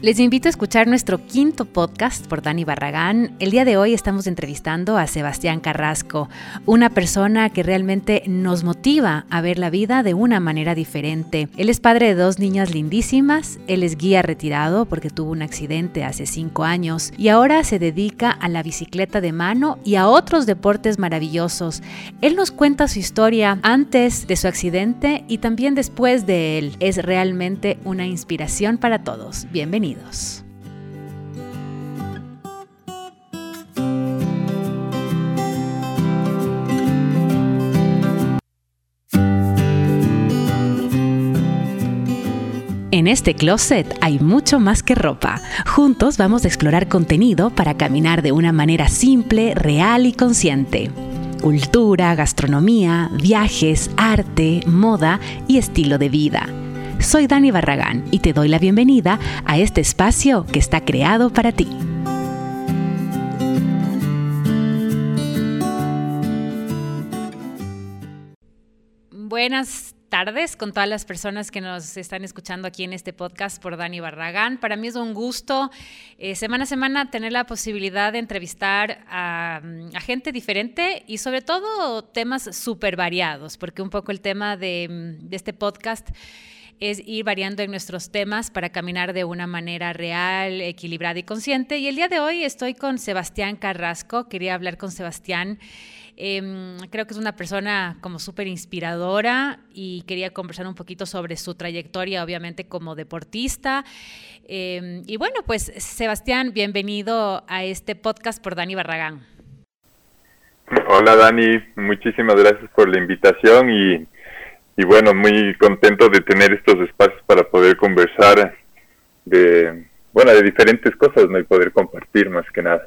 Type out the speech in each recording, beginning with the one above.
Les invito a escuchar nuestro quinto podcast por Dani Barragán. El día de hoy estamos entrevistando a Sebastián Carrasco, una persona que realmente nos motiva a ver la vida de una manera diferente. Él es padre de dos niñas lindísimas, él es guía retirado porque tuvo un accidente hace cinco años y ahora se dedica a la bicicleta de mano y a otros deportes maravillosos. Él nos cuenta su historia antes de su accidente y también después de él. Es realmente una inspiración para todos. Bienvenido. En este closet hay mucho más que ropa. Juntos vamos a explorar contenido para caminar de una manera simple, real y consciente. Cultura, gastronomía, viajes, arte, moda y estilo de vida soy Dani Barragán y te doy la bienvenida a este espacio que está creado para ti. Buenas tardes con todas las personas que nos están escuchando aquí en este podcast por Dani Barragán. Para mí es un gusto eh, semana a semana tener la posibilidad de entrevistar a, gente diferente y sobre todo temas súper variados, porque un poco el tema de, de este podcast es ir variando en nuestros temas para caminar de una manera real, equilibrada y consciente. Y el día de hoy estoy con Sebastián Carrasco. Quería hablar con Sebastián. Em, creo que es una persona como súper inspiradora y quería conversar un poquito sobre su trayectoria, obviamente como deportista. Em, y bueno, pues Sebastián, bienvenido a este podcast por Dani Barragán. Hola Dani, muchísimas gracias por la invitación y y bueno, muy contento de tener estos espacios para poder conversar de, bueno, de diferentes cosas, ¿no? Y poder compartir más que nada.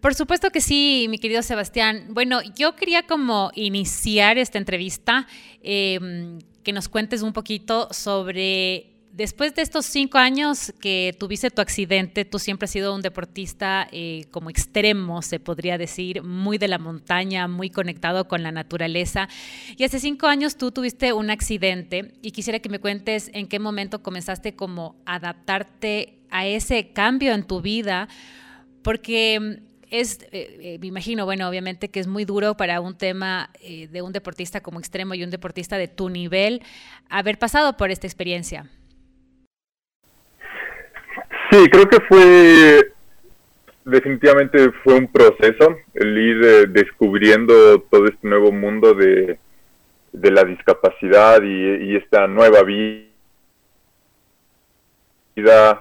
Por supuesto que sí, mi querido Sebastián. Bueno, yo quería como iniciar esta entrevista, em, que nos cuentes un poquito sobre Después de estos cinco años que tuviste tu accidente, tú siempre has sido un deportista eh, como extremo, se podría decir, muy de la montaña, muy conectado con la naturaleza. Y hace cinco años tú tuviste un accidente y quisiera que me cuentes en qué momento comenzaste como adaptarte a ese cambio en tu vida, porque mm, es, eh, eh, me imagino, bueno, obviamente que es muy duro para un tema de un deportista como extremo y un deportista de tu nivel haber pasado por esta experiencia. Sí, creo que fue definitivamente fue un proceso el ir eh, descubriendo todo este nuevo mundo de, de la discapacidad y, esta nueva vida,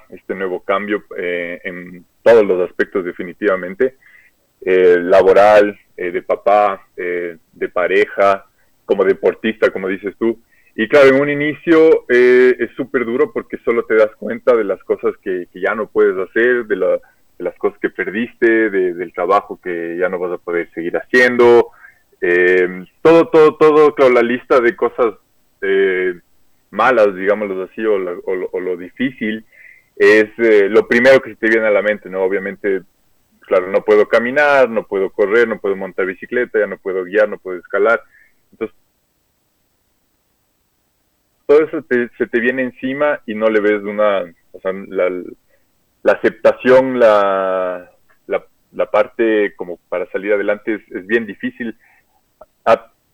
este nuevo cambio eh, en todos los aspectos definitivamente, eh, laboral, de papá, de pareja, como deportista, como dices tú. Y claro, en un inicio eh, es súper duro porque solo te das cuenta de las cosas que, ya no puedes hacer, de, las cosas que perdiste, del trabajo que ya no vas a poder seguir haciendo. Eh, todo, todo, todo, claro, la lista de cosas eh, malas, digámoslo así, o, lo difícil, es lo primero que se te viene a la mente, ¿no? Obviamente, claro, no puedo caminar, no puedo correr, no puedo montar bicicleta, ya no puedo guiar, no puedo escalar. Entonces, todo eso se te viene encima y no le ves una, o sea, la, aceptación, la, la, parte como para salir adelante es, bien difícil.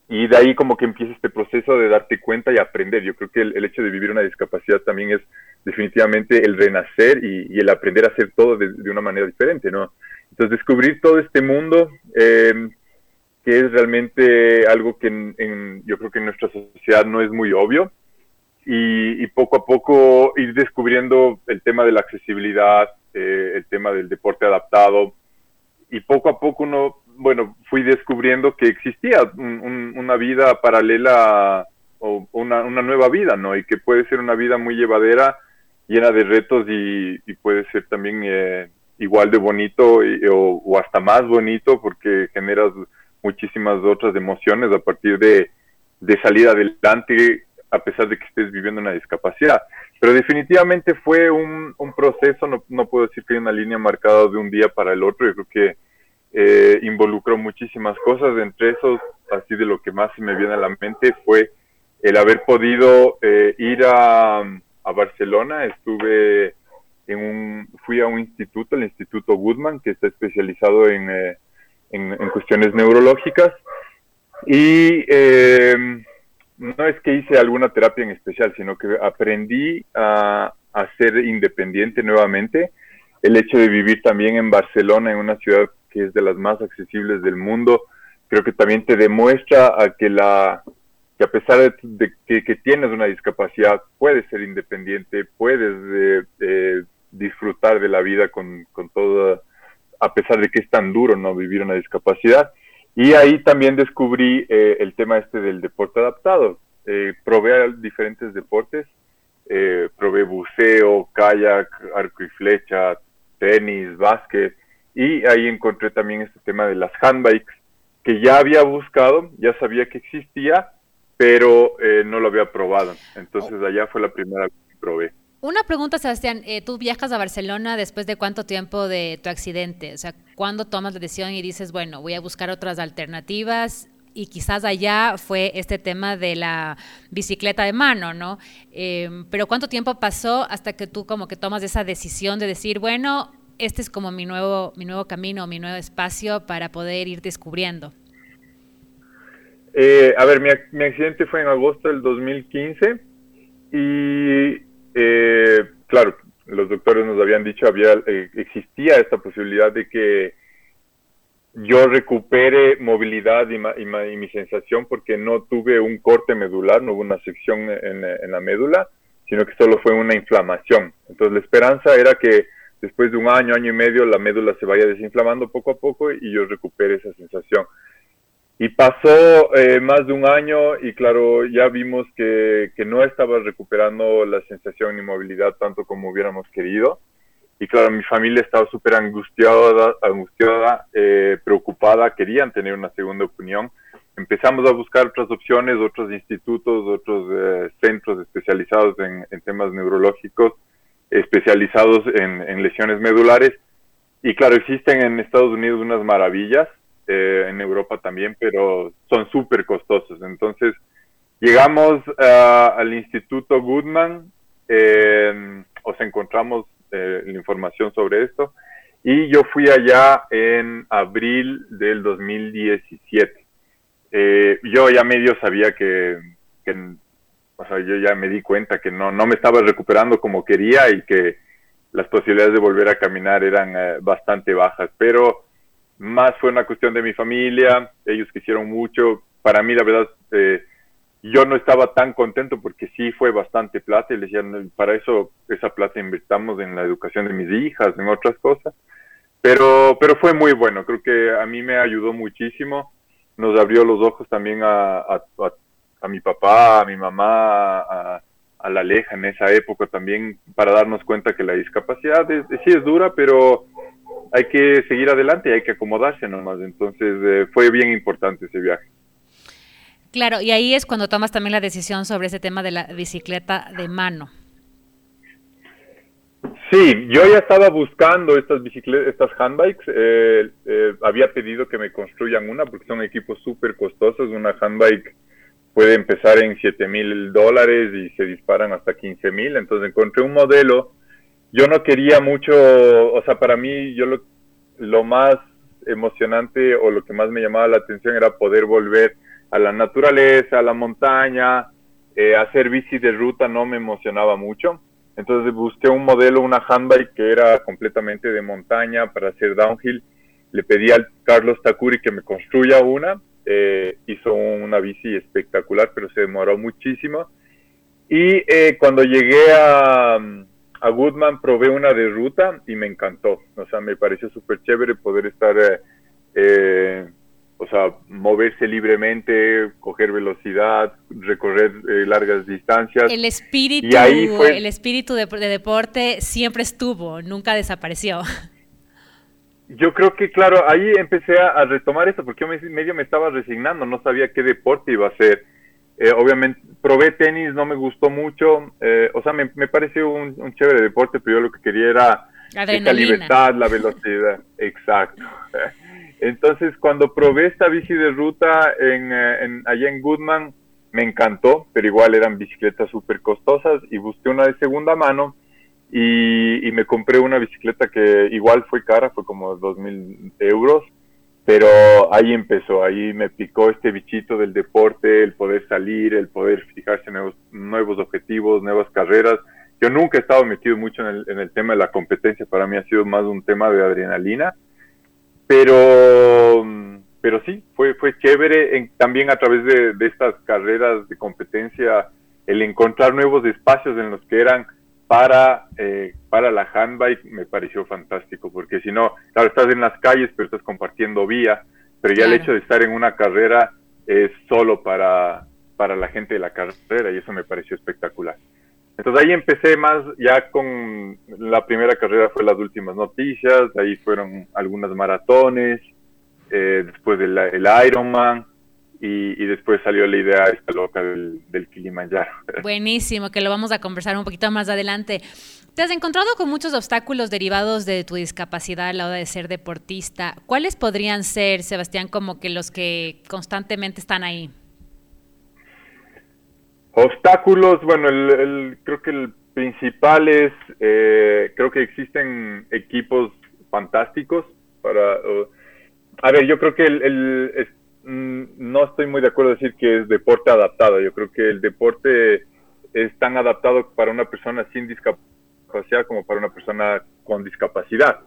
Y de ahí como que empieza este proceso de darte cuenta y aprender. Yo creo que el, hecho de vivir una discapacidad también es definitivamente el renacer y, el aprender a hacer todo de, una manera diferente, ¿no? Entonces descubrir todo este mundo eh, que es realmente algo que en, yo creo que en nuestra sociedad no es muy obvio y, poco a poco ir descubriendo el tema de la accesibilidad, eh, el tema del deporte adaptado y poco a poco uno, bueno, fui descubriendo que existía una vida paralela o una, nueva vida, ¿no? Y que puede ser una vida muy llevadera, llena de retos y, puede ser también eh, igual de bonito o, hasta más bonito porque generas muchísimas otras emociones a partir de, de salir adelante a pesar de que estés viviendo una discapacidad. Pero definitivamente fue un, proceso, no, puedo decir que hay una línea marcada de un día para el otro, yo creo que eh, involucró muchísimas cosas, entre esos, así de lo que más se me viene a la mente fue el haber podido eh, ir a, a, Barcelona, estuve en un, fui a un instituto, el Instituto Goodman, que está especializado en, eh, en, cuestiones neurológicas. Y eh, no es que hice alguna terapia en especial, sino que aprendí a, a, ser independiente nuevamente. El hecho de vivir también en Barcelona, en una ciudad que es de las más accesibles del mundo, creo que también te demuestra a que la que a pesar de, que, tienes una discapacidad, puedes ser independiente, puedes eh, eh, disfrutar de la vida con, con todo, a pesar de que es tan duro no vivir una discapacidad. Y ahí también descubrí eh, el tema este del deporte adaptado. probé diferentes deportes, probé buceo, kayak, arco y flecha, tenis, básquet, y ahí encontré también este tema de las handbikes, que ya había buscado, ya sabía que existía, pero eh, no lo había probado. Entonces allá fue la primera vez que probé. Una pregunta, Sebastián. Eh, tú viajas a Barcelona después de cuánto tiempo de tu accidente? O sea, ¿cuándo tomas la decisión y dices, bueno, voy a buscar otras alternativas? Y quizás allá fue este tema de la bicicleta de mano, ¿no? Eh, pero ¿cuánto tiempo pasó hasta que tú como que tomas esa decisión de decir, bueno, este es como mi nuevo, mi nuevo camino, mi nuevo espacio para poder ir descubriendo? Eh, a ver, mi, accidente fue en agosto del 2015 y, eh, claro, los doctores nos habían dicho había eh, existía esta posibilidad de que yo recupere movilidad y, mi sensación porque no tuve un corte medular, no hubo una sección en, en la médula, sino que solo fue una inflamación. Entonces la esperanza era que después de un año, año y medio, la médula se vaya desinflamando poco a poco y yo recupere esa sensación. Y pasó eh, más de un año y claro, ya vimos que, no estaba recuperando la sensación ni movilidad tanto como hubiéramos querido. Y claro, mi familia estaba súper angustiada, angustiada eh, preocupada, querían tener una segunda opinión. Empezamos a buscar otras opciones, otros institutos, otros eh, centros especializados en, en temas neurológicos especializados en, lesiones medulares. Y claro, existen en Estados Unidos unas maravillas, eh, en Europa también, pero son súper costosos. Entonces, llegamos al Instituto Goodman, eh, os encontramos eh, la información sobre esto, y yo fui allá en abril del 2017. yo ya medio sabía que, que o sea, yo ya me di cuenta que no, no me estaba recuperando como quería y que las posibilidades de volver a caminar eran eh, bastante bajas, pero más fue una cuestión de mi familia, ellos quisieron mucho, para mí la verdad, eh, yo no estaba tan contento porque sí fue bastante plata y les decían, para eso esa plata invertamos en la educación de mis hijas, en otras cosas, pero, pero fue muy bueno, creo que a mí me ayudó muchísimo, nos abrió los ojos también a, a, mi papá, a mi mamá, a, la Aleja en esa época también para darnos cuenta que la discapacidad sí es dura, pero hay que seguir adelante y hay que acomodarse nomás. Entonces eh, fue bien importante ese viaje. Claro, y ahí es cuando tomas también la decisión sobre ese tema de la bicicleta de mano. Sí, yo ya estaba buscando estas bicicletas, estas handbikes. Eh, eh, había pedido que me construyan una porque son equipos súper costosos. Una handbike puede empezar en 7 mil dólares y se disparan hasta 15 mil. Entonces encontré un modelo. Yo no quería mucho, o sea, para mí yo lo, lo más emocionante o lo que más me llamaba la atención era poder volver a la naturaleza, a la montaña, eh, hacer bici de ruta no me emocionaba mucho. Entonces busqué un modelo, una handbike que era completamente de montaña para hacer downhill. Le pedí al Carlos Takuri que me construya una eh, hizo una bici espectacular, pero se demoró muchísimo. Y eh, cuando llegué a, a, Goodman probé una de ruta y me encantó. O sea, me pareció súper chévere poder estar, eh, o sea, moverse libremente, coger velocidad, recorrer largas distancias. El espíritu, el espíritu de deporte siempre estuvo, nunca desapareció. Yo creo que, claro, ahí empecé a, retomar esto porque yo medio me estaba resignando, no sabía qué deporte iba a ser. Eh, obviamente, probé tenis, no me gustó mucho, eh, o sea, me, me pareció un, un, chévere deporte, pero yo lo que quería era la libertad, la velocidad, exacto. Entonces, cuando probé esta bici de ruta en, eh, en, allá en Goodman, me encantó, pero igual eran bicicletas súper costosas y busqué una de segunda mano y, me compré una bicicleta que igual fue cara, fue como dos mil euros, pero ahí empezó, ahí me picó este bichito del deporte, el poder salir, el poder fijarse en nuevos, nuevos objetivos, nuevas carreras. Yo nunca he estado metido mucho en el, en el tema de la competencia, para mí ha sido más un tema de adrenalina, pero pero sí, fue, fue chévere también a través de, estas carreras de competencia, el encontrar nuevos espacios en los que eran para, eh, para la handbike me pareció fantástico, porque si no, claro, estás en las calles, pero estás compartiendo vía, pero ya el hecho de estar en una carrera es solo para, para la gente de la carrera y eso me pareció espectacular. Entonces ahí empecé más ya con la primera carrera fue las últimas noticias, ahí fueron algunas maratones, eh, después del el Ironman, y, después salió la idea esta loca del, del Kilimanjaro. Buenísimo, que lo vamos a conversar un poquito más adelante. Te has encontrado con muchos obstáculos derivados de tu discapacidad a la hora de ser deportista. ¿Cuáles podrían ser, Sebastián, como que los que constantemente están ahí? Obstáculos, bueno, el, creo que el principal es, eh, creo que existen equipos fantásticos para... a ver, yo creo que el, no estoy muy de acuerdo en decir que es deporte adaptado. Yo creo que el deporte es tan adaptado para una persona sin discapacidad como para una persona con discapacidad.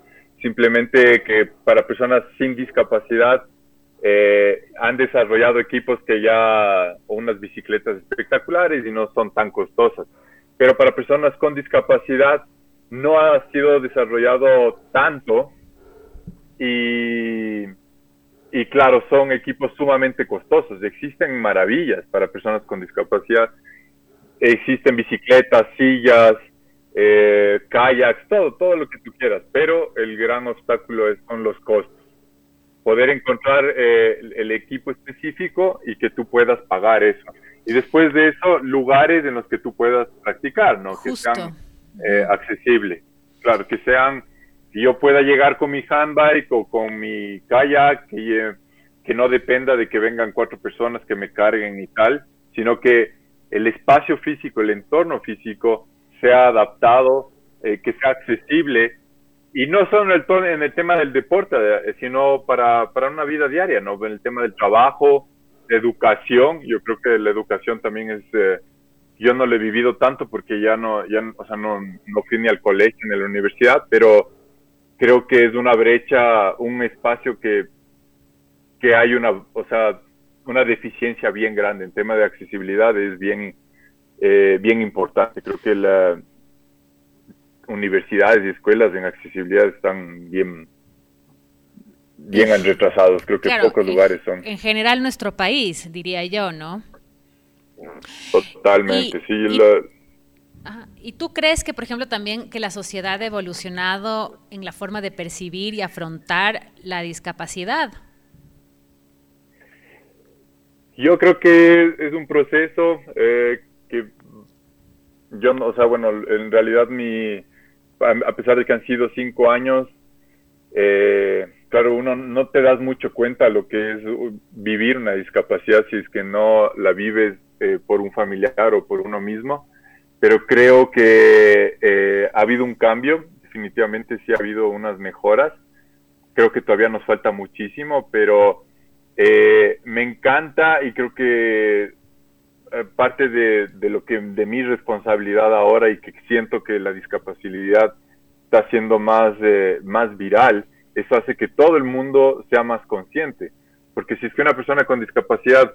Simplemente que para personas sin discapacidad eh, han desarrollado equipos que ya, unas bicicletas espectaculares y no son tan costosas. Pero para personas con discapacidad no ha sido desarrollado tanto y y claro, son equipos sumamente costosos. Existen maravillas para personas con discapacidad. Existen bicicletas, sillas, eh, kayaks, todo, todo lo que tú quieras. Pero el gran obstáculo es, son los costos. Poder encontrar eh, el, equipo específico y que tú puedas pagar eso. Y después de eso, lugares en los que tú puedas practicar, ¿no? Que sean eh, accesibles. Claro, que sean que yo pueda llegar con mi handbike o con mi kayak eh, que no dependa de que vengan cuatro personas que me carguen y tal, sino que el espacio físico, el entorno físico sea adaptado, eh, que sea accesible y no solo en el, en el tema del deporte, eh, sino para, para una vida diaria, ¿no? En el tema del trabajo, educación, yo creo que la educación también es, yo no lo he vivido tanto porque ya no, ya, o sea, no, no fui ni al colegio ni a la universidad, pero creo que es una brecha, un espacio que, que hay una, o sea, una deficiencia bien grande en tema de accesibilidad es bien, eh, bien importante. Creo que las universidades y escuelas en accesibilidad están bien, bien retrasados. Creo que pocos lugares son. En general nuestro país, diría yo, ¿no? Totalmente, sí. ¿Y tú crees que, por ejemplo, también que la sociedad ha evolucionado en la forma de percibir y afrontar la discapacidad? Yo creo que es un proceso eh, que yo, o sea, bueno, en realidad mi, a pesar de que han sido cinco años, eh, claro, uno no te das mucho cuenta lo que es vivir una discapacidad si es que no la vives eh, por un familiar o por uno mismo pero creo que eh, ha habido un cambio, definitivamente sí ha habido unas mejoras, creo que todavía nos falta muchísimo, pero eh, me encanta y creo que eh, parte de, lo que de mi responsabilidad ahora y que siento que la discapacidad está siendo más, más viral, eso hace que todo el mundo sea más consciente, porque si es que una persona con discapacidad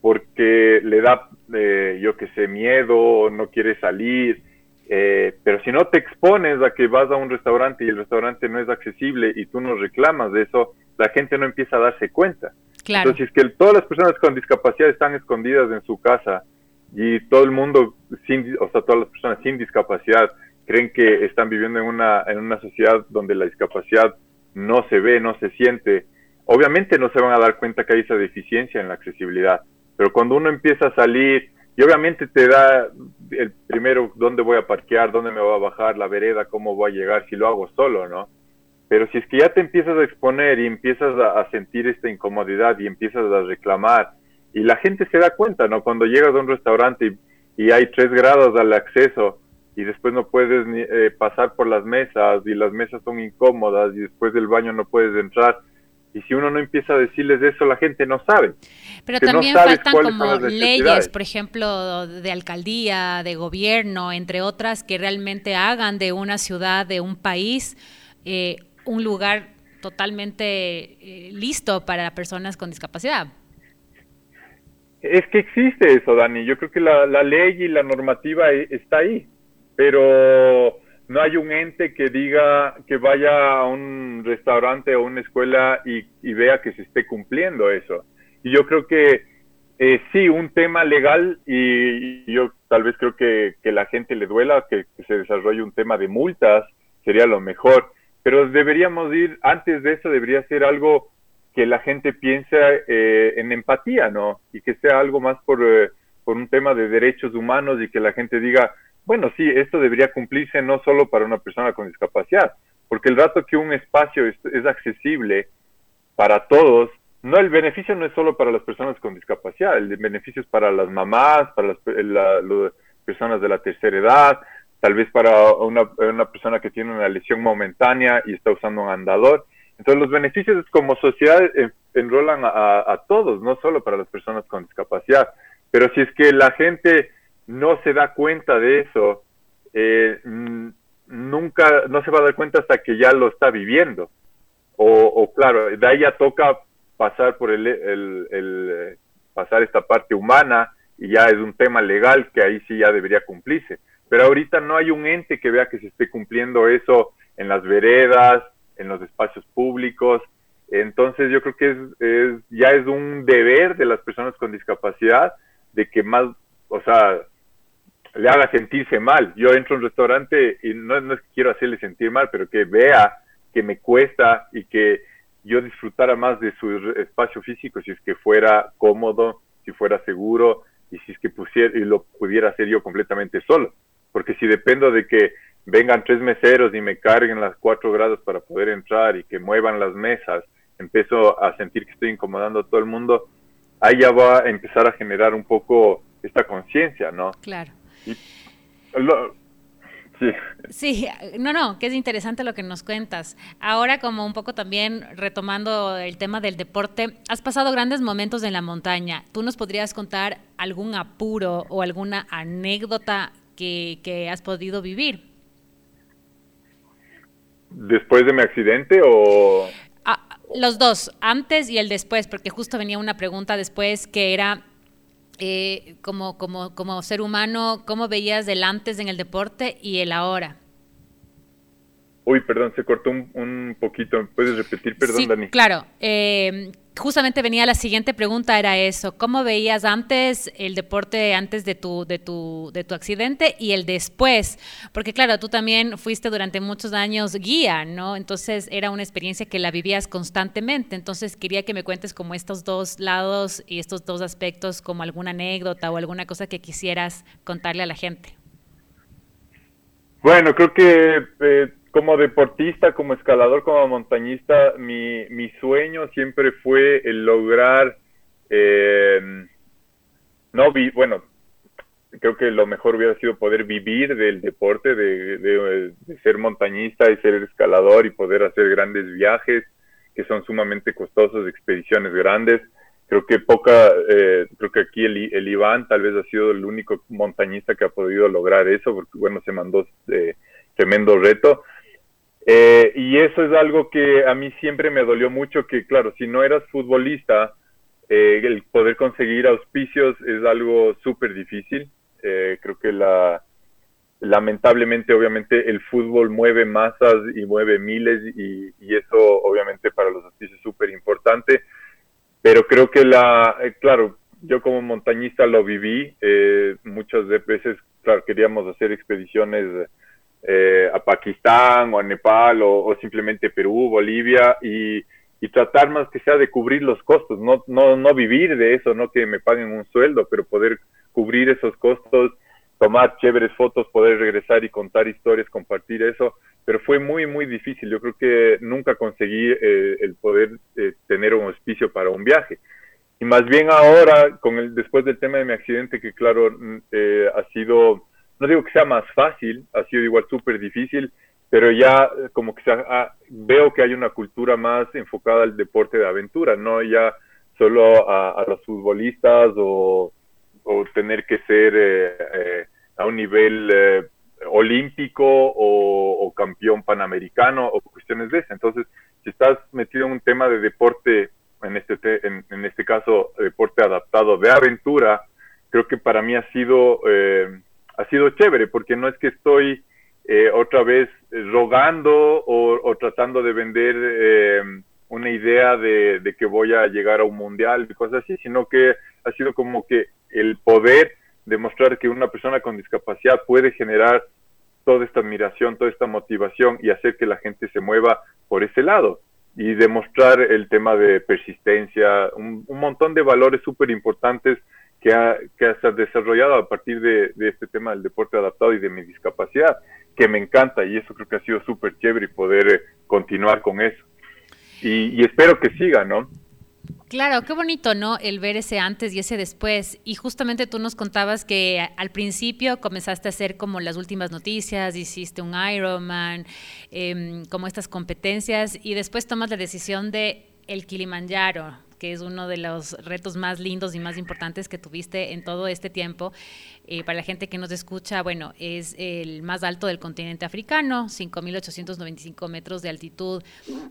porque le da, eh, yo que sé, miedo, no quiere salir. Eh, pero si no te expones a que vas a un restaurante y el restaurante no es accesible y tú no reclamas de eso, la gente no empieza a darse cuenta. Claro. Entonces, es que todas las personas con discapacidad están escondidas en su casa y todo el mundo, sin, o sea, todas las personas sin discapacidad creen que están viviendo en una, en una sociedad donde la discapacidad no se ve, no se siente, obviamente no se van a dar cuenta que hay esa deficiencia en la accesibilidad. Pero cuando uno empieza a salir, y obviamente te da el primero dónde voy a parquear, dónde me voy a bajar, la vereda, cómo voy a llegar, si lo hago solo, ¿no? Pero si es que ya te empiezas a exponer y empiezas a, sentir esta incomodidad y empiezas a reclamar, y la gente se da cuenta, ¿no? Cuando llegas a un restaurante y, hay tres grados al acceso y después no puedes eh, pasar por las mesas y las mesas son incómodas y después del baño no puedes entrar. Y si uno no empieza a decirles eso, la gente no sabe. Pero también faltan como leyes, por ejemplo, de alcaldía, de gobierno, entre otras, que realmente hagan de una ciudad, de un país, eh, un lugar totalmente eh, listo para personas con discapacidad. Es que existe eso, Dani. Yo creo que la, la ley y la normativa e, está ahí, pero no hay un ente que diga que vaya a un restaurante o una escuela y, vea que se esté cumpliendo eso. Y yo creo que eh, sí, un tema legal y, yo tal vez creo que, que la gente le duela que, se desarrolle un tema de multas, sería lo mejor. Pero deberíamos ir, antes de eso debería ser algo que la gente piense eh, en empatía, ¿no? Y que sea algo más eh, por un tema de derechos humanos y que la gente diga, bueno, sí, esto debería cumplirse no solo para una persona con discapacidad, porque el rato que un espacio es, accesible para todos, no, el beneficio no es solo para las personas con discapacidad, el beneficio es para las mamás, para las, personas de la tercera edad, tal vez para una, persona que tiene una lesión momentánea y está usando un andador. Entonces los beneficios como sociedad enrolan a, a, todos, no solo para las personas con discapacidad. Pero si es que la gente no se da cuenta de eso, eh, nunca, no se va a dar cuenta hasta que ya lo está viviendo. O, claro, de ahí ya toca pasar por el, el, pasar esta parte humana y ya es un tema legal que ahí sí ya debería cumplirse. Pero ahorita no hay un ente que vea que se esté cumpliendo eso en las veredas, en los espacios públicos. Entonces yo creo que es, es, ya es un deber de las personas con discapacidad de que más, o sea, le haga sentirse mal. Yo entro a un restaurante y no, no es que quiero hacerle sentir mal, pero que vea que me cuesta y que yo disfrutara más de su espacio físico si es que fuera cómodo, si fuera seguro y si es que pusiera y lo pudiera hacer yo completamente solo. Porque si dependo de que vengan tres meseros y me carguen las cuatro grados para poder entrar y que muevan las mesas, empiezo a sentir que estoy incomodando a todo el mundo, ahí ya va a empezar a generar un poco esta conciencia, ¿no? Claro sí. sí, no, no, que es interesante lo que nos cuentas. Ahora como un poco también retomando el tema del deporte, has pasado grandes momentos en la montaña. ¿Tú nos podrías contar algún apuro o alguna anécdota que, que has podido vivir? ¿Después de mi accidente o...? Ah, los dos, antes y el después, porque justo venía una pregunta después que era eh, como, como, como ser humano, cómo veías el antes en el deporte y el ahora. Uy, perdón, se cortó un, poquito. ¿Puedes repetir, perdón, sí, Dani? Claro. Eh, justamente venía la siguiente pregunta, era eso. ¿Cómo veías antes el deporte antes de tu, de tu, de tu accidente y el después? Porque claro, tú también fuiste durante muchos años guía, ¿no? Entonces era una experiencia que la vivías constantemente. Entonces quería que me cuentes como estos dos lados y estos dos aspectos, como alguna anécdota o alguna cosa que quisieras contarle a la gente. Bueno, creo que eh, como deportista, como escalador, como montañista, mi, mi sueño siempre fue el lograr, eh, no bueno, creo que lo mejor hubiera sido poder vivir del deporte, de, de, ser montañista y ser escalador y poder hacer grandes viajes que son sumamente costosos, expediciones grandes. Creo que poca, eh, creo que aquí el, el, Iván tal vez ha sido el único montañista que ha podido lograr eso, porque bueno, se mandó eh, tremendo reto eh, y eso es algo que a mí siempre me dolió mucho, que claro, si no eras futbolista, eh, el poder conseguir auspicios es algo súper difícil. Eh, creo que la, lamentablemente, obviamente, el fútbol mueve masas y mueve miles y, y eso, obviamente, para los auspicios es súper importante. Pero creo que la, claro, yo como montañista lo viví. muchas veces, claro, queríamos hacer expediciones eh, a Pakistán o a Nepal o, simplemente Perú, Bolivia y, tratar más que sea de cubrir los costos, no, no, no vivir de eso, no que me paguen un sueldo, pero poder cubrir esos costos, tomar chéveres fotos, poder regresar y contar historias, compartir eso, pero fue muy, muy difícil. Yo creo que nunca conseguí eh, el poder eh, tener un auspicio para un viaje. Y más bien ahora, con el, después del tema de mi accidente, que claro, mm, ha sido no digo que sea más fácil, ha sido igual súper difícil, pero ya como que veo que hay una cultura más enfocada al deporte de aventura, no ya solo a, los futbolistas o, tener que ser eh, eh, a un nivel eh, olímpico o, campeón panamericano o cuestiones de eso. Entonces, si estás metido en un tema de deporte, en este, en, este caso, deporte adaptado de aventura, creo que para mí ha sido, ha sido chévere, porque no es que estoy otra vez rogando o, tratando de vender una idea de, que voy a llegar a un mundial y cosas así, sino que ha sido como que el poder demostrar que una persona con discapacidad puede generar toda esta admiración, toda esta motivación y hacer que la gente se mueva por ese lado y demostrar el tema de persistencia, un, montón de valores súper importantes que ha, que ha desarrollado a partir de, este tema del deporte adaptado y de mi discapacidad, que me encanta y eso creo que ha sido súper chévere poder eh, continuar con eso y, espero que siga, ¿no? Claro, qué bonito, ¿no? El ver ese antes y ese después. Y justamente tú nos contabas que al principio comenzaste a hacer como las últimas noticias, hiciste un Ironman, eh, como estas competencias, y después tomas la decisión de el Kilimanjaro que es uno de los retos más lindos y más importantes que tuviste en todo este tiempo. Eh, para la gente que nos escucha, bueno, es el más alto del continente africano, 5.895 metros de altitud.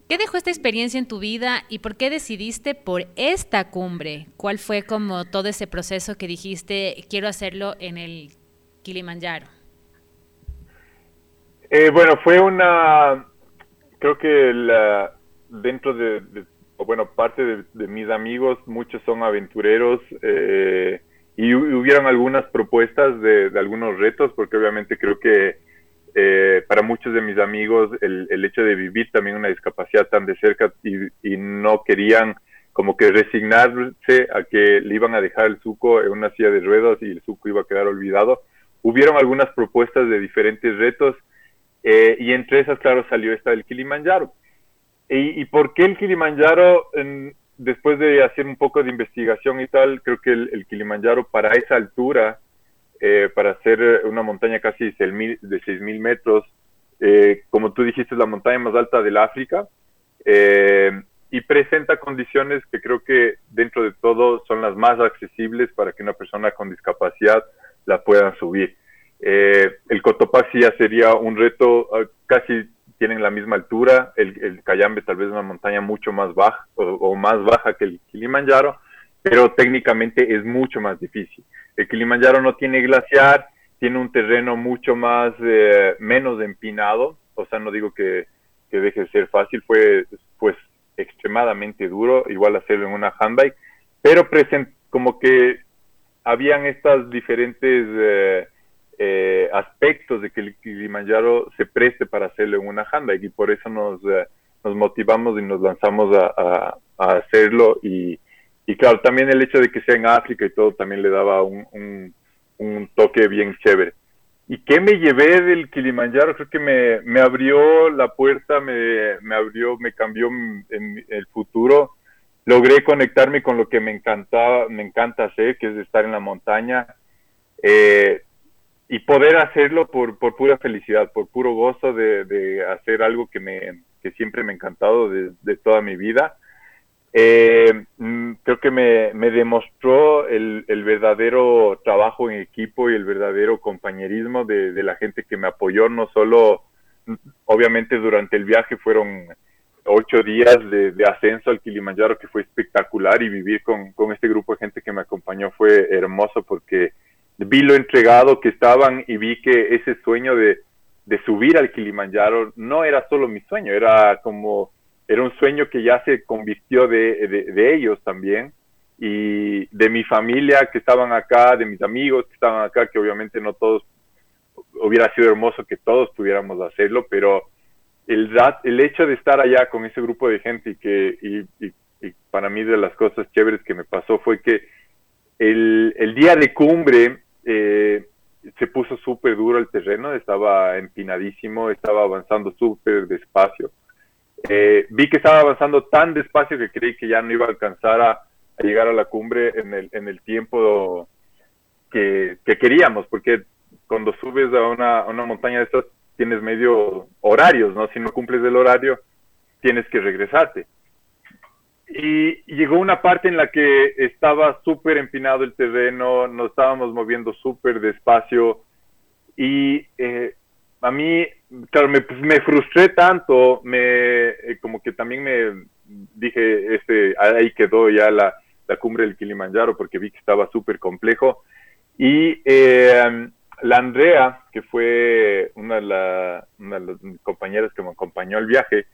¿Qué dejó esta experiencia en tu vida y por qué decidiste por esta cumbre? ¿Cuál fue como todo ese proceso que dijiste, quiero hacerlo en el Kilimanjaro? Eh, bueno, fue una, creo que la, dentro de bueno, parte de, mis amigos, muchos son aventureros eh, y hubieron algunas propuestas de, algunos retos, porque obviamente creo que eh, para muchos de mis amigos el, el, hecho de vivir también una discapacidad tan de cerca y, no querían como que resignarse a que le iban a dejar el suco en una silla de ruedas y el suco iba a quedar olvidado. Hubieron algunas propuestas de diferentes retos eh, y entre esas, claro, salió esta del Kilimanjaro. ¿Y, por qué el Kilimanjaro? después de hacer un poco de investigación y tal, creo que el, Kilimanjaro para esa altura, eh, para hacer una montaña casi de 6.000 metros, eh, como tú dijiste, es la montaña más alta del África, eh, y presenta condiciones que creo que dentro de todo son las más accesibles para que una persona con discapacidad la pueda subir. el Cotopaxi ya sería un reto ah, casi tienen la misma altura, el, el Cayambe tal vez una montaña mucho más baja o, más baja que el Kilimanjaro, pero técnicamente es mucho más difícil. El Kilimanjaro no tiene glaciar, tiene un terreno mucho más, eh, menos empinado, o sea, no digo que, que, deje de ser fácil, fue pues extremadamente duro, igual hacerlo en una handbike, pero present, como que habían estas diferentes... Eh, eh, aspectos de que el Kilimanjaro se preste para hacerlo en una handbike y por eso nos, eh, nos motivamos y nos lanzamos a, hacerlo y, claro, también el hecho de que sea en África y todo también le daba un, un, toque bien chévere. ¿Y qué me llevé del Kilimanjaro? Creo que me, me abrió la puerta, me, me abrió, me cambió el futuro. Logré conectarme con lo que me encantaba, me encanta hacer, que es estar en la montaña. Eh, y poder hacerlo por, por pura felicidad, por puro gozo de, de hacer algo que, me, que siempre me ha encantado de, toda mi vida. Eh, mm, creo que me, me demostró el, el, verdadero trabajo en equipo y el verdadero compañerismo de, de, la gente que me apoyó, no solo, mm, obviamente durante el viaje fueron ocho días de, de, ascenso al Kilimanjaro que fue espectacular y vivir con, con este grupo de gente que me acompañó fue hermoso porque vi lo entregado que estaban y vi que ese sueño de, subir al Kilimanjaro no era solo mi sueño, era como, era un sueño que ya se convirtió de, ellos también. Y de mi familia que estaban acá, de mis amigos que estaban acá, que obviamente no todos, hubiera sido hermoso que todos pudiéramos hacerlo, pero el, el hecho de estar allá con ese grupo de gente y que, y, para mí de las cosas chéveres que me pasó fue que el, el día de cumbre eh, se puso súper duro el terreno, estaba empinadísimo, estaba avanzando súper despacio. Eh, vi que estaba avanzando tan despacio que creí que ya no iba a alcanzar a, llegar a la cumbre en el, en el tiempo que, queríamos, porque cuando subes a una, a una montaña de estas tienes medio horarios, ¿no? Si no cumples el horario, tienes que regresarte. Y llegó una parte en la que estaba súper empinado el terreno, nos estábamos moviendo súper despacio y eh, a mí, claro, me, pues, frustré tanto, me, eh, como que también me dije, este, ahí quedó ya la, la cumbre del Kilimanjaro porque vi que estaba súper complejo. Y eh, la Andrea, que fue una de, la, una de las compañeras que me acompañó al viaje,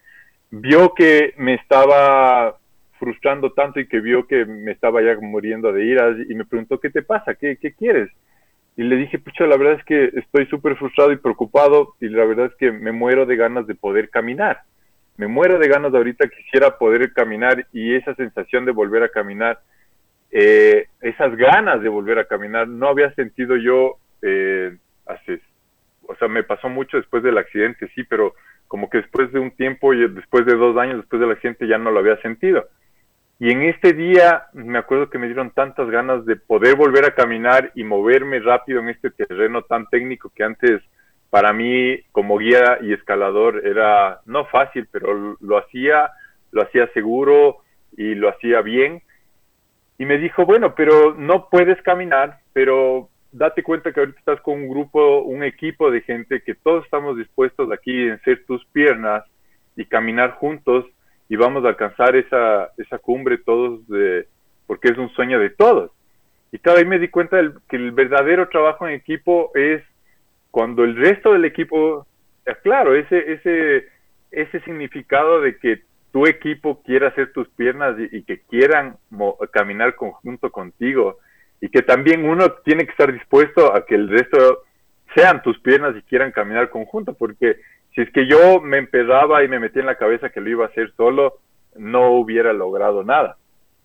vio que me estaba frustrando tanto y que vio que me estaba ya muriendo de iras y me preguntó, ¿qué te pasa? ¿Qué, qué quieres? Y le dije, pucha, la verdad es que estoy súper frustrado y preocupado y la verdad es que me muero de ganas de poder caminar. Me muero de ganas de ahorita, quisiera poder caminar y esa sensación de volver a caminar, eh, esas ganas de volver a caminar, no había sentido yo eh, hace, o sea, me pasó mucho después del accidente, sí, pero como que después de un tiempo, y después de dos años después del accidente ya no lo había sentido. Y en este día me acuerdo que me dieron tantas ganas de poder volver a caminar y moverme rápido en este terreno tan técnico que antes para mí como guía y escalador era no fácil, pero lo hacía, lo hacía seguro y lo hacía bien. Y me dijo, bueno, pero no puedes caminar, pero date cuenta que ahorita estás con un grupo, un equipo de gente que todos estamos dispuestos aquí en ser tus piernas y caminar juntos y vamos a alcanzar esa, esa cumbre todos de, porque es un sueño de todos. Y cada vez me di cuenta que el verdadero trabajo en equipo es cuando el resto del equipo, claro, ese, ese, ese significado de que tu equipo quiera hacer tus piernas y, que quieran caminar conjunto contigo y que también uno tiene que estar dispuesto a que el resto sean tus piernas y quieran caminar conjunto, porque si es que yo me empezaba y me metía en la cabeza que lo iba a hacer solo, no hubiera logrado nada.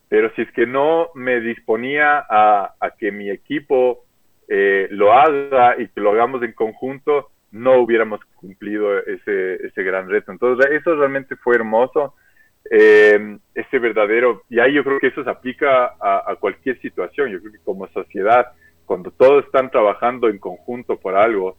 Pero si es que no me disponía a, que mi equipo eh, lo haga y que lo hagamos en conjunto, no hubiéramos cumplido ese, ese gran reto. Entonces, eso realmente fue hermoso eh, ese verdadero, y ahí yo creo que eso se aplica a, cualquier situación, yo creo que como sociedad, cuando todos están trabajando en conjunto por algo,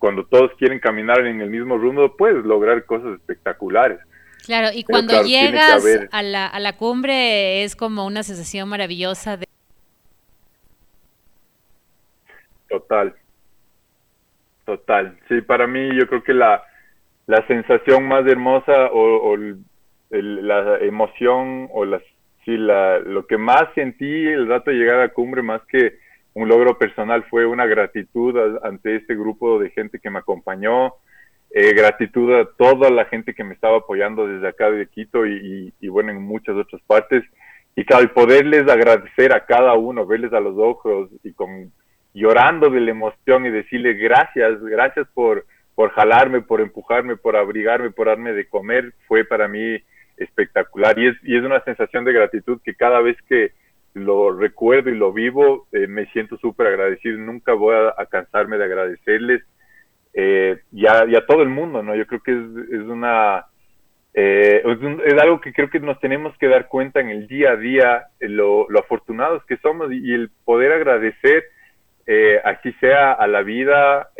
cuando todos quieren caminar en el mismo rumbo, puedes lograr cosas espectaculares. Claro, y cuando llegas a, la, a la cumbre es como una sensación maravillosa de... Total, total. Sí, para mí yo creo que la, la sensación más hermosa o, o la emoción o la, sí, la, lo que más sentí el rato de llegar a cumbre, más que un logro personal, fue una gratitud ante este grupo de gente que me acompañó, eh, gratitud a toda la gente que me estaba apoyando desde acá de Quito y, bueno, en muchas otras partes. Y claro, el poderles agradecer a cada uno, verles a los ojos y con llorando de la emoción y decirle gracias, gracias por, por jalarme, por empujarme, por abrigarme, por darme de comer, fue para mí espectacular y es, y es una sensación de gratitud que cada vez que lo recuerdo y lo vivo, eh, me siento súper agradecido, nunca voy a, cansarme de agradecerles eh, y, a, todo el mundo, ¿no? Yo creo que es, es una... Eh, es, algo que creo que nos tenemos que dar cuenta en el día a día, lo, afortunados que somos y, el poder agradecer, así sea a la vida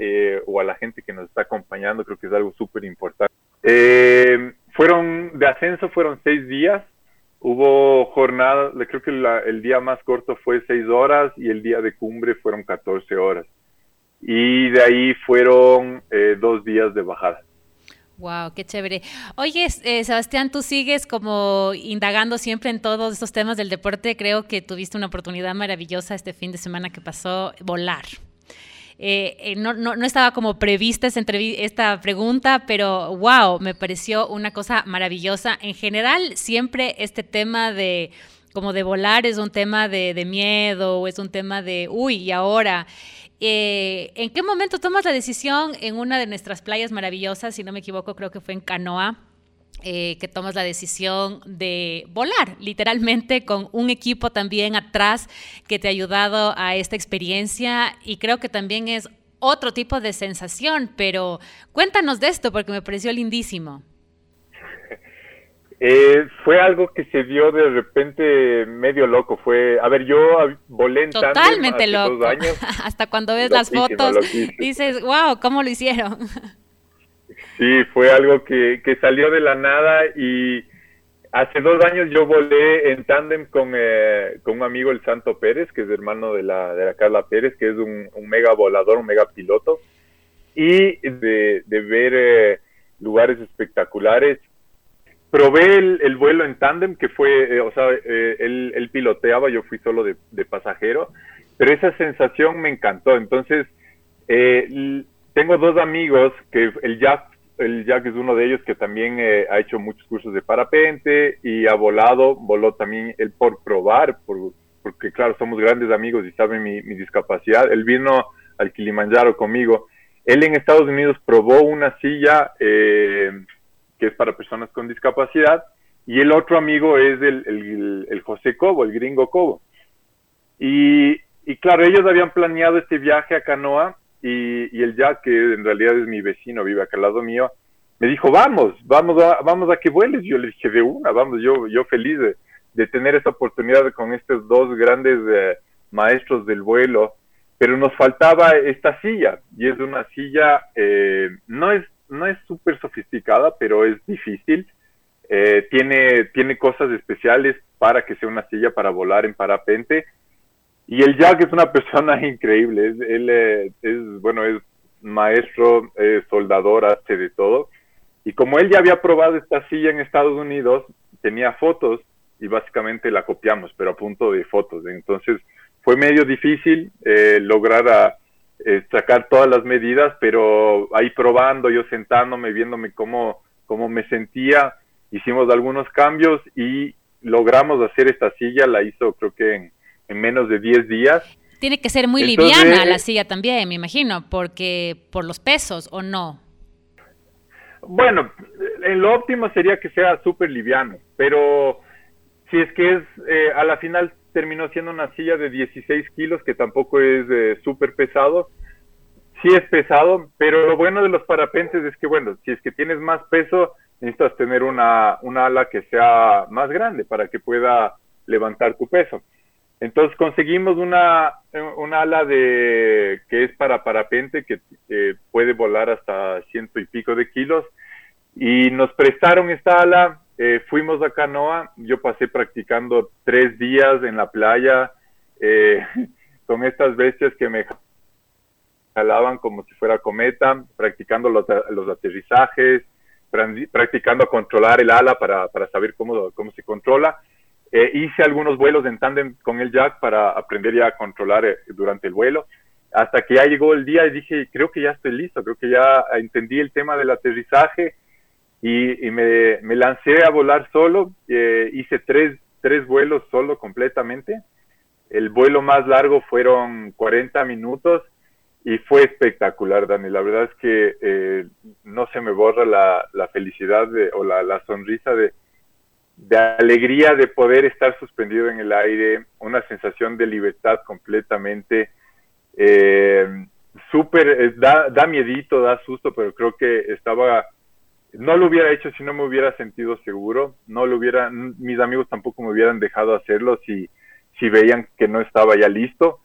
o a la gente que nos está acompañando, creo que es algo súper importante. Eh, fueron, de ascenso fueron seis días. Hubo jornadas, creo que el día más corto fue seis horas y el día de cumbre fueron 14 horas. Y de ahí fueron eh, dos días de bajada. Wow, qué chévere. Oye, eh, Sebastián, tú sigues como indagando siempre en todos estos temas del deporte. Creo que tuviste una oportunidad maravillosa este fin de semana que pasó, volar. Eh, eh, no, no, no, estaba como prevista esta, esta pregunta, pero wow, me pareció una cosa maravillosa. En general, siempre este tema de como de volar es un tema de, miedo o es un tema de, uy, y ahora. Eh, ¿En qué momento tomas la decisión en una de nuestras playas maravillosas? Si no me equivoco, creo que fue en Canoa eh, que tomas la decisión de volar, literalmente con un equipo también atrás que te ha ayudado a esta experiencia y creo que también es otro tipo de sensación, pero cuéntanos de esto porque me pareció lindísimo. Eh, fue algo que se dio de repente medio loco. Fue, a ver, yo volé en Totalmente loco. Hasta cuando ves las fotos dices, wow, ¿cómo lo hicieron? sí, fue algo que, que salió de la nada y hace dos años yo volé en tándem con, eh, con un amigo, el Santo Pérez, que es hermano de la, de la Carla Pérez, que es un, mega volador, un mega piloto, y de, de ver eh, lugares espectaculares probé el, vuelo en tándem, que fue, eh, o sea, eh, él, piloteaba, yo fui solo de, pasajero, pero esa sensación me encantó. Entonces, eh, tengo dos amigos, que el Jack, el Jack es uno de ellos que también ha hecho muchos cursos de parapente y ha volado, voló también él por probar, porque claro, somos grandes amigos y sabe mi, mi discapacidad. Él vino al Kilimanjaro conmigo. Él en Estados Unidos probó una silla eh, que es para personas con discapacidad, y el otro amigo es el, el, José Cobo, el gringo Cobo. Y, y, claro, ellos habían planeado este viaje a Canoa y, y, el Jack, que en realidad es mi vecino, vive acá al lado mío, me dijo, vamos, vamos a, vamos a que vueles. Yo le dije, de una, vamos, yo, yo feliz de, tener esta oportunidad con estos dos grandes eh, maestros del vuelo, pero nos faltaba esta silla, y es una silla, eh, no es no es sofisticada, pero es difícil. Eh, tiene, tiene cosas especiales para que sea una silla para volar en parapente. Y el Jack es una persona increíble. Es, él eh, es, bueno, es maestro, soldador, hace de todo. Y como él ya había probado esta silla en Estados Unidos, tenía fotos y básicamente la copiamos, pero a punto de fotos. Entonces fue medio difícil eh, lograr a, eh, sacar todas las medidas, pero ahí probando, yo sentándome, viéndome cómo, cómo me sentía, hicimos algunos cambios y logramos hacer esta silla, la hizo creo que en, menos de 10 días. Tiene que ser muy liviana la silla también, me imagino, porque por los pesos o no. Bueno, en lo óptimo sería que sea súper liviano, pero si es que es eh, a la final terminó siendo una silla de 16 kilos, que tampoco es eh, súper pesado. Sí es pesado, pero lo bueno de los parapentes es que, bueno, si es que tienes más peso, necesitas tener una, una ala que sea más grande para que pueda levantar tu peso. Entonces conseguimos una, una ala de que es para parapente que puede volar hasta ciento y pico de kilos y nos prestaron esta ala eh, fuimos a Canoa, yo pasé practicando tres días en la playa eh, con estas bestias que me jalaban como si fuera cometa, practicando los, aterrizajes, practicando a controlar el ala para, saber cómo, cómo se controla. Eh, hice algunos vuelos en tándem con el Jack para aprender ya a controlar durante el vuelo. Hasta que ya llegó el día y dije, creo que ya estoy listo, creo que ya entendí el tema del aterrizaje y, me, lancé a volar solo, eh, hice tres, tres vuelos solo completamente. El vuelo más largo fueron 40 minutos y fue espectacular, Dani. La verdad es que eh, no se me borra la, la felicidad de, o la, la sonrisa de, de alegría de poder estar suspendido en el aire, una sensación de libertad completamente. Eh, súper, eh, da, da miedito, da susto, pero creo que estaba no lo hubiera hecho si no me hubiera sentido seguro, no lo hubiera, mis amigos tampoco me hubieran dejado hacerlo si, si veían que no estaba ya listo,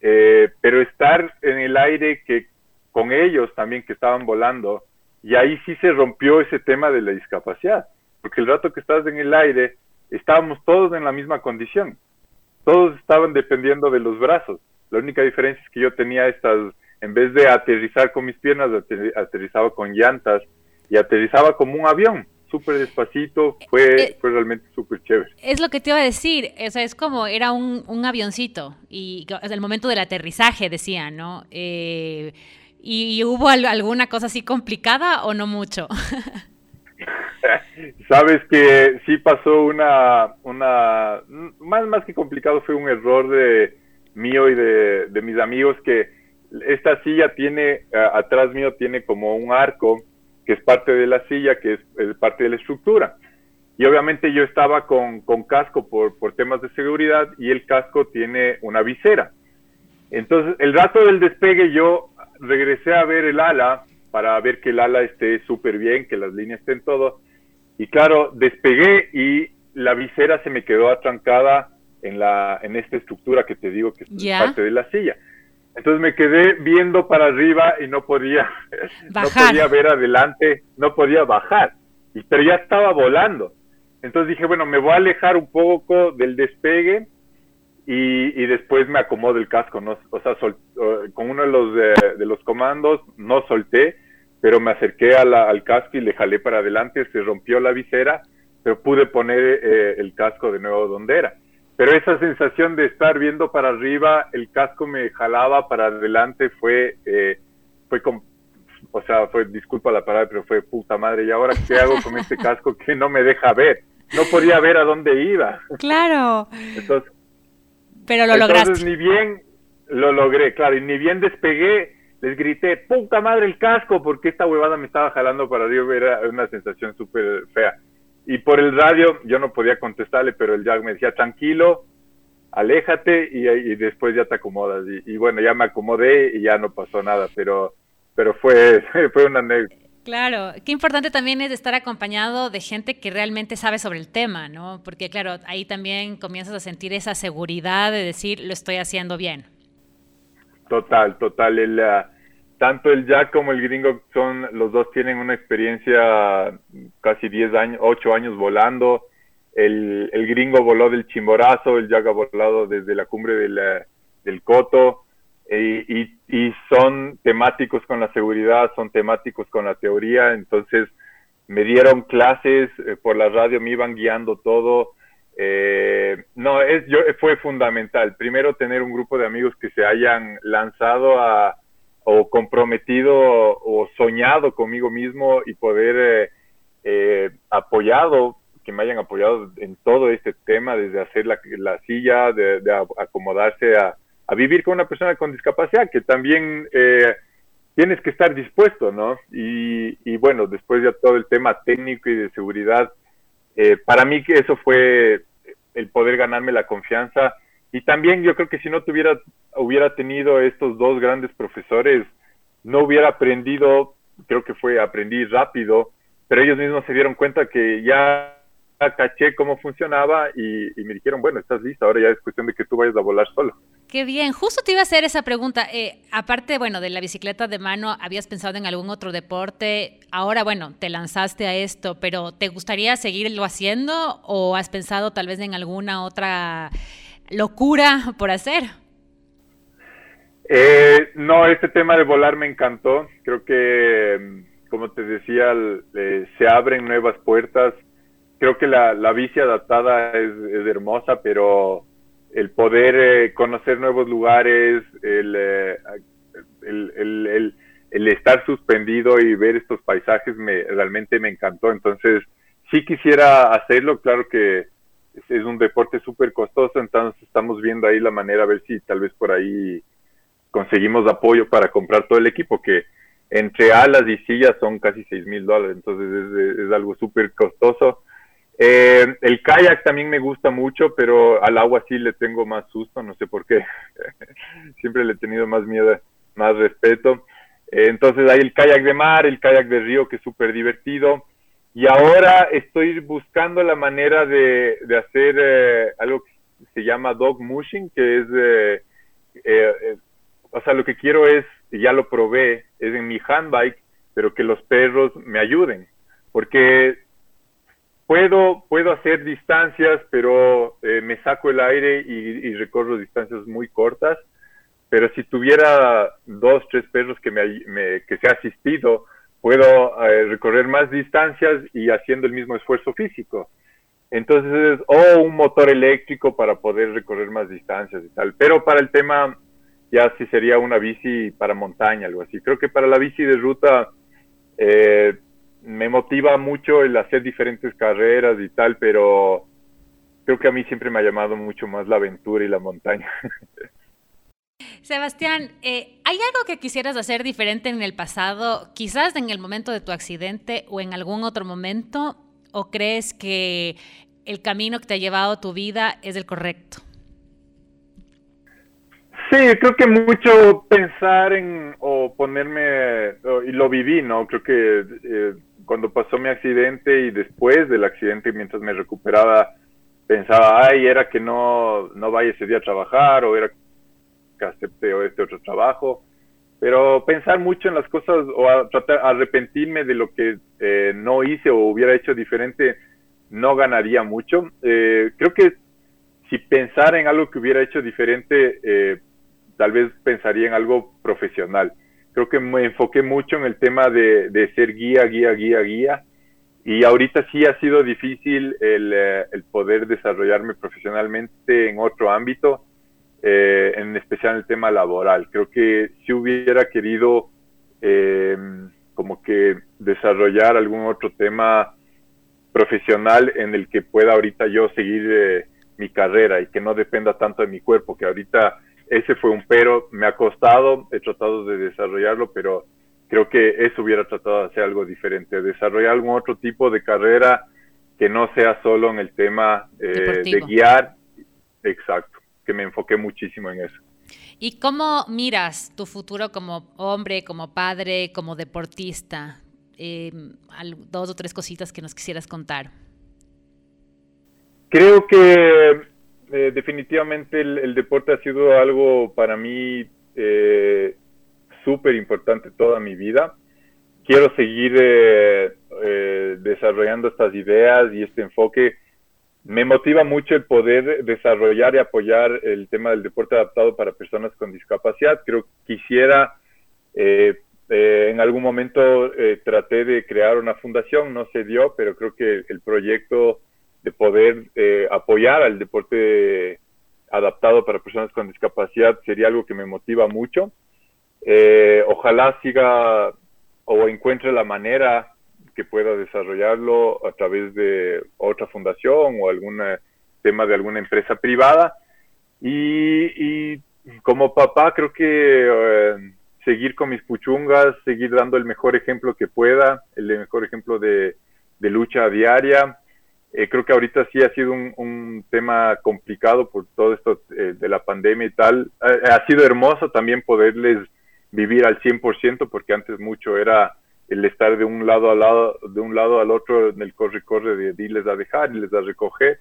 eh, pero estar en el aire que con ellos también que estaban volando, y ahí sí se rompió ese tema de la discapacidad, porque el rato que estás en el aire, estábamos todos en la misma condición, todos estaban dependiendo de los brazos, la única diferencia es que yo tenía estas, en vez de aterrizar con mis piernas, aterrizaba con llantas, y aterrizaba como un avión, súper despacito, fue, eh, fue realmente súper chévere. Es lo que te iba a decir, o sea, es como era un, un avioncito y el momento del aterrizaje decía, ¿no? Eh, ¿Y hubo alguna cosa así complicada o no mucho? Sabes que sí pasó una, una, más, más que complicado fue un error de mío y de, de mis amigos que esta silla tiene, atrás mío tiene como un arco que es parte de la silla, que es, parte de la estructura. Y obviamente yo estaba con, casco por, temas de seguridad y el casco tiene una visera. Entonces, el rato del despegue yo regresé a ver el ala para ver que el ala esté súper bien, que las líneas estén todo. Y claro, despegué y la visera se me quedó atrancada en, la, en esta estructura que te digo que es parte de la silla. Entonces me quedé viendo para arriba y no podía, no podía ver adelante, no podía bajar, pero ya estaba volando. Entonces dije, bueno, me voy a alejar un poco del despegue y, y después me acomodo el casco, ¿no? O sea, con uno de los, de los comandos no solté, pero me acerqué al casco y le jalé para adelante, se rompió la visera, pero pude poner eh, el casco de nuevo donde era. Pero esa sensación de estar viendo para arriba, el casco me jalaba para adelante, fue, eh, fue con, o sea, fue, disculpa la palabra, pero fue puta madre. ¿Y ahora qué hago con este casco que no me deja ver? No podía ver a dónde iba. Claro. Entonces, pero lo entonces, ni bien lo logré, claro, y ni bien despegué, les grité, puta madre el casco, porque esta huevada me estaba jalando para arriba, era una sensación súper fea. Y por el radio yo no podía contestarle, pero el Jack me decía, tranquilo, aléjate y, después ya te acomodas. Y, bueno, ya me acomodé y ya no pasó nada, pero, pero fue, fue una anécdota. Claro, qué importante también es estar acompañado de gente que realmente sabe sobre el tema, ¿no? Porque claro, ahí también comienzas a sentir esa seguridad de decir, lo estoy haciendo bien. Total, total. El, uh, tanto el Jack como el gringo son, los dos tienen una experiencia casi 10 años, 8 años volando. El, el, gringo voló del Chimborazo, el Jack ha volado desde la cumbre del, Coto. Y, y, son temáticos con la seguridad, son temáticos con la teoría, entonces me dieron clases eh, por la radio, me iban guiando todo. Eh, no, es, yo, fue fundamental. Primero tener un grupo de amigos que se hayan lanzado a, o comprometido o soñado conmigo mismo y poder eh, eh, apoyado, que me hayan apoyado en todo este tema, desde hacer la, la silla, de, acomodarse a, a, vivir con una persona con discapacidad, que también eh, tienes que estar dispuesto, ¿no? Y, y, bueno, después ya todo el tema técnico y de seguridad, eh, para mí que eso fue el poder ganarme la confianza y también yo creo que si no tuviera, hubiera tenido estos dos grandes profesores, no hubiera aprendido, creo que fue aprendí rápido, pero ellos mismos se dieron cuenta que ya caché cómo funcionaba y, me dijeron, bueno, estás lista, ahora ya es cuestión de que tú vayas a volar solo. Qué bien, justo te iba a hacer esa pregunta. Eh, aparte, bueno, de la bicicleta de mano, ¿habías pensado en algún otro deporte? Ahora, bueno, te lanzaste a esto, pero ¿te gustaría seguirlo haciendo o has pensado tal vez en alguna otra locura por hacer? Eh, no, este tema de volar me encantó. Creo que, mm, como te decía, eh, se abren nuevas puertas. Creo que la, la bici adaptada es, hermosa, pero el poder eh, conocer nuevos lugares, el, el, el, estar suspendido y ver estos paisajes me realmente me encantó. Entonces, sí quisiera hacerlo. Claro que es, un deporte súper costoso, entonces estamos viendo ahí la manera a ver si tal vez por ahí conseguimos apoyo para comprar todo el equipo, que entre alas y sillas son casi 6 mil dólares, entonces es, algo súper costoso. Eh, el kayak también me gusta mucho, pero al agua sí le tengo más susto, no sé por qué. Siempre le he tenido más miedo, más respeto. Eh, entonces hay el kayak de mar, el kayak de río, que es súper divertido. Y ahora estoy buscando la manera de, hacer eh, algo que se llama dog mushing, que es, eh, eh, o sea, lo que quiero es, ya lo probé, es en mi handbike, pero que los perros me ayuden, porque puedo, puedo hacer distancias, pero me saco el aire y, recorro distancias muy cortas, pero si tuviera dos, tres perros que me, me que se ha asistido, puedo eh, recorrer más distancias y haciendo el mismo esfuerzo físico. Entonces, o un motor eléctrico para poder recorrer más distancias y tal. Pero para el tema, ya sí sería una bici para montaña, algo así. Creo que para la bici de ruta eh, me motiva mucho el hacer diferentes carreras y tal, pero creo que a mí siempre me ha llamado mucho más la aventura y la montaña. Sebastián, eh, ¿hay algo que quisieras hacer diferente en el pasado, quizás en el momento de tu accidente o en algún otro momento? ¿O crees que el camino que te ha llevado tu vida es el correcto? Sí, creo que mucho pensar en o ponerme, y lo viví, ¿no? Creo que eh, cuando pasó mi accidente y después del accidente, mientras me recuperaba, pensaba, ay, era que no, no vaya ese día a trabajar o era que acepté este otro trabajo. Pero pensar mucho en las cosas o tratar arrepentirme de lo que eh, no hice o hubiera hecho diferente no ganaría mucho. Eh, creo que si pensara en algo que hubiera hecho diferente, eh, tal vez pensaría en algo profesional. Creo que me enfoqué mucho en el tema de, de ser guía, guía, guía, guía. Y ahorita sí ha sido difícil el, eh, el poder desarrollarme profesionalmente en otro ámbito, eh, en especial en el tema laboral. Creo que si hubiera querido eh, como que desarrollar algún otro tema profesional en el que pueda ahorita yo seguir mi carrera y que no dependa tanto de mi cuerpo, que ahorita ese fue un pero, me ha costado, he tratado de desarrollarlo, pero creo que eso hubiera tratado de hacer algo diferente, desarrollar algún otro tipo de carrera que no sea solo en el tema eh, de guiar, exacto, que me enfoqué muchísimo en eso. ¿Y cómo miras tu futuro como hombre, como padre, como deportista? Eh, dos o tres cositas que nos quisieras contar. Creo que eh, definitivamente el, deporte ha sido algo para mí eh, súper importante toda mi vida. Quiero seguir eh, eh, desarrollando estas ideas y este enfoque. Me motiva mucho el poder desarrollar y apoyar el tema del deporte adaptado para personas con discapacidad. Creo que quisiera, en algún momento traté de crear una fundación, no se dio, pero creo que el proyecto de poder eh, apoyar al deporte adaptado para personas con discapacidad sería algo que me motiva mucho. Eh, ojalá siga o encuentre la manera que pueda desarrollarlo a través de otra fundación o algún tema de alguna empresa privada. Y, como papá creo que eh, seguir con mis puchungas, seguir dando el mejor ejemplo que pueda, el mejor ejemplo de, lucha diaria, eh, creo que ahorita sí ha sido un, tema complicado por todo esto eh, de la pandemia y tal. ha sido hermoso también poderles vivir al 100% porque antes mucho era el estar de un lado al lado, de un lado al otro en el corre-corre de irles a dejar y les a recoger.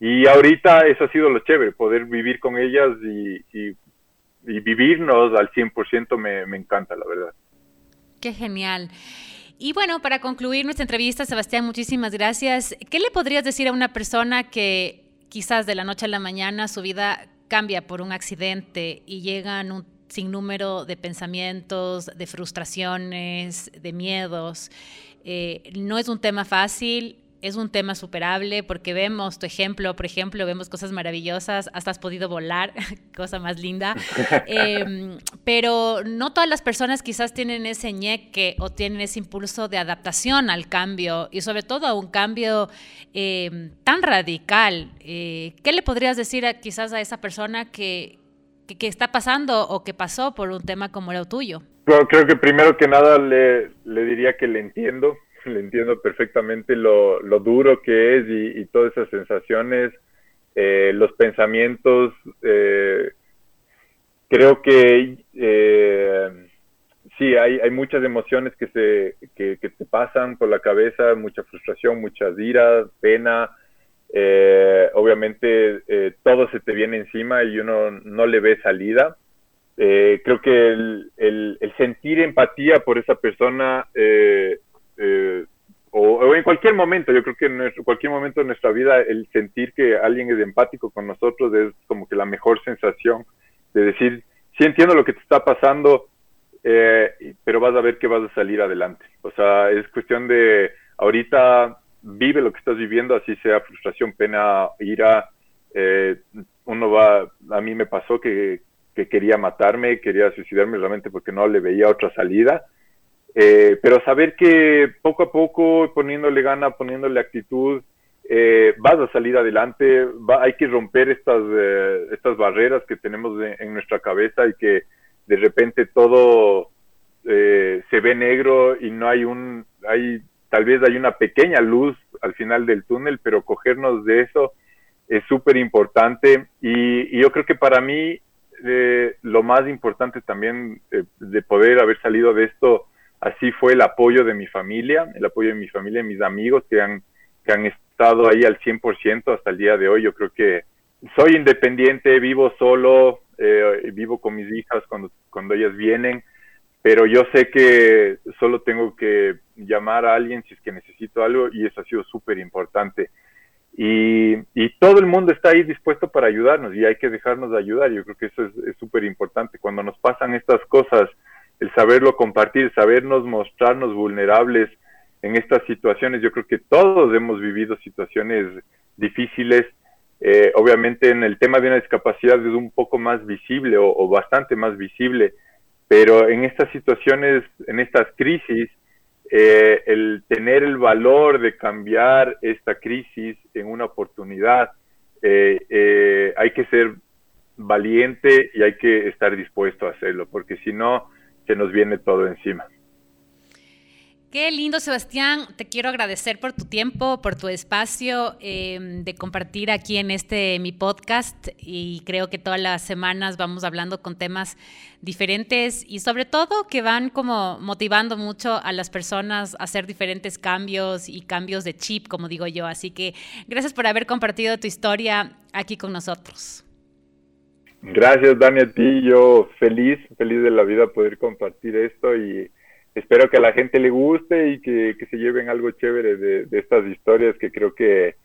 Y ahorita eso ha sido lo chévere, poder vivir con ellas y, y, y vivirnos al 100% me, me encanta, la verdad. Qué genial. Y bueno, para concluir nuestra entrevista, Sebastián, muchísimas gracias. ¿Qué le podrías decir a una persona que quizás de la noche a la mañana su vida cambia por un accidente y llegan un sinnúmero de pensamientos, de frustraciones, de miedos? Eh, no es un tema fácil, es un tema superable porque vemos tu ejemplo, por ejemplo, vemos cosas maravillosas, hasta has podido volar, cosa más linda, em, pero no todas las personas quizás tienen ese ñeque o tienen ese impulso de adaptación al cambio y sobre todo a un cambio em, tan radical. Eh, ¿Qué le podrías decir quizás a esa persona que, que, está pasando o que pasó por un tema como el tuyo? creo que primero que nada le, le diría que le entiendo le entiendo perfectamente lo, lo duro que es y, todas esas sensaciones, eh, los pensamientos. Eh, creo que eh, sí, hay, hay muchas emociones que, se, que, que, te pasan por la cabeza, mucha frustración, muchas iras, pena. Obviamente todo se te viene encima y uno no le ve salida. creo que el, el, sentir empatía por esa persona eh, eh, o, en cualquier momento, yo creo que en cualquier momento de nuestra vida el sentir que alguien es empático con nosotros es como que la mejor sensación de decir, sí entiendo lo que te está pasando, eh, pero vas a ver que vas a salir adelante. O sea, es cuestión de ahorita vive lo que estás viviendo, así sea frustración, pena, ira. Eh, uno va, a mí me pasó que, que quería matarme, quería suicidarme realmente porque no le veía otra salida eh, pero saber que poco a poco, poniéndole gana, poniéndole actitud, eh, vas a salir adelante, hay que romper estas, eh, estas barreras que tenemos en nuestra cabeza y que de repente todo se ve negro y no hay un, hay, tal vez hay una pequeña luz al final del túnel, pero cogernos de eso es súper importante y, yo creo que para mí lo más importante también de poder haber salido de esto así fue el apoyo de mi familia, el apoyo de mi familia y mis amigos que han, que han estado ahí al 100% hasta el día de hoy. Yo creo que soy independiente, vivo solo, eh, vivo con mis hijas cuando, cuando ellas vienen, pero yo sé que solo tengo que llamar a alguien si es que necesito algo y eso ha sido súper importante. Y, y, todo el mundo está ahí dispuesto para ayudarnos y hay que dejarnos de ayudar. Yo creo que eso es súper importante. Cuando nos pasan estas cosas, el saberlo compartir, sabernos mostrarnos vulnerables en estas situaciones, yo creo que todos hemos vivido situaciones difíciles. Eh, obviamente en el tema de una discapacidad es un poco más visible o bastante más visible, pero en estas situaciones, en estas crisis, eh, el tener el valor de cambiar esta crisis en una oportunidad, eh, eh, hay que ser valiente y hay que estar dispuesto a hacerlo, porque si no, se nos viene todo encima. Qué lindo, Sebastián. Te quiero agradecer por tu tiempo, por tu espacio em, de compartir aquí en este mi podcast. Y creo que todas las semanas vamos hablando con temas diferentes y sobre todo que van como motivando mucho a las personas a hacer diferentes cambios y cambios de chip, como digo yo. Así que gracias por haber compartido tu historia aquí con nosotros. Gracias, Dani, a ti. Yo feliz, feliz de la vida poder compartir esto y espero que a la gente le guste y que, se lleven algo chévere de, estas historias que creo que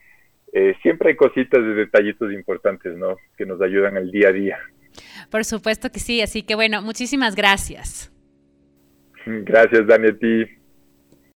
eh, siempre hay cositas de detallitos importantes, ¿no? Que nos ayudan al día a día. Por supuesto que sí, así que bueno, muchísimas gracias. Gracias, Dani, a ti.